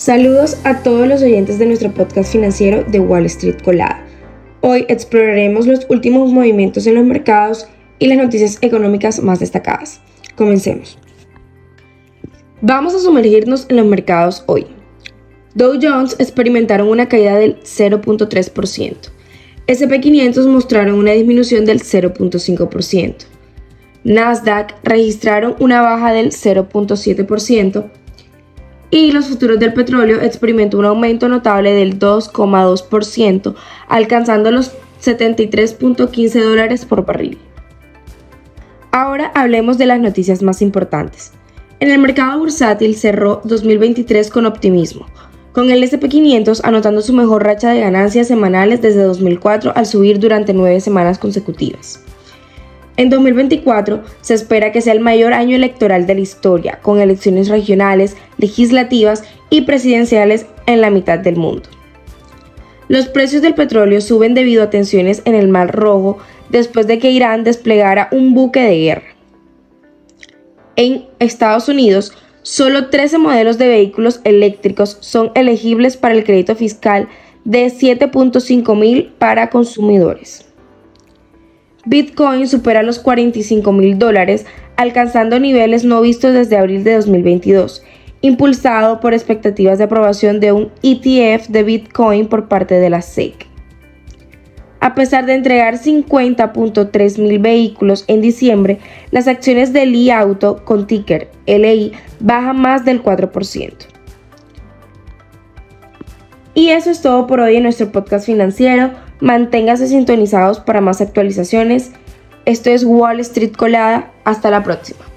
Saludos a todos los oyentes de nuestro podcast financiero de Wall Street Colada. Hoy exploraremos los últimos movimientos en los mercados y las noticias económicas más destacadas. Comencemos. Vamos a sumergirnos en los mercados hoy. Dow Jones experimentaron una caída del 0.3%. SP500 mostraron una disminución del 0.5%. Nasdaq registraron una baja del 0.7% y los futuros del petróleo experimentó un aumento notable del 2,2%, alcanzando los 73.15 dólares por barril. Ahora hablemos de las noticias más importantes. En el mercado bursátil cerró 2023 con optimismo, con el SP500 anotando su mejor racha de ganancias semanales desde 2004 al subir durante nueve semanas consecutivas. En 2024 se espera que sea el mayor año electoral de la historia, con elecciones regionales, legislativas y presidenciales en la mitad del mundo. Los precios del petróleo suben debido a tensiones en el Mar Rojo después de que Irán desplegara un buque de guerra. En Estados Unidos, solo 13 modelos de vehículos eléctricos son elegibles para el crédito fiscal de 7.5 mil para consumidores. Bitcoin supera los 45 mil dólares, alcanzando niveles no vistos desde abril de 2022, impulsado por expectativas de aprobación de un ETF de Bitcoin por parte de la SEC. A pesar de entregar 50.3 mil vehículos en diciembre, las acciones de Li Auto con ticker LI bajan más del 4%. Y eso es todo por hoy en nuestro podcast financiero. Manténgase sintonizados para más actualizaciones. Esto es Wall Street Colada. Hasta la próxima.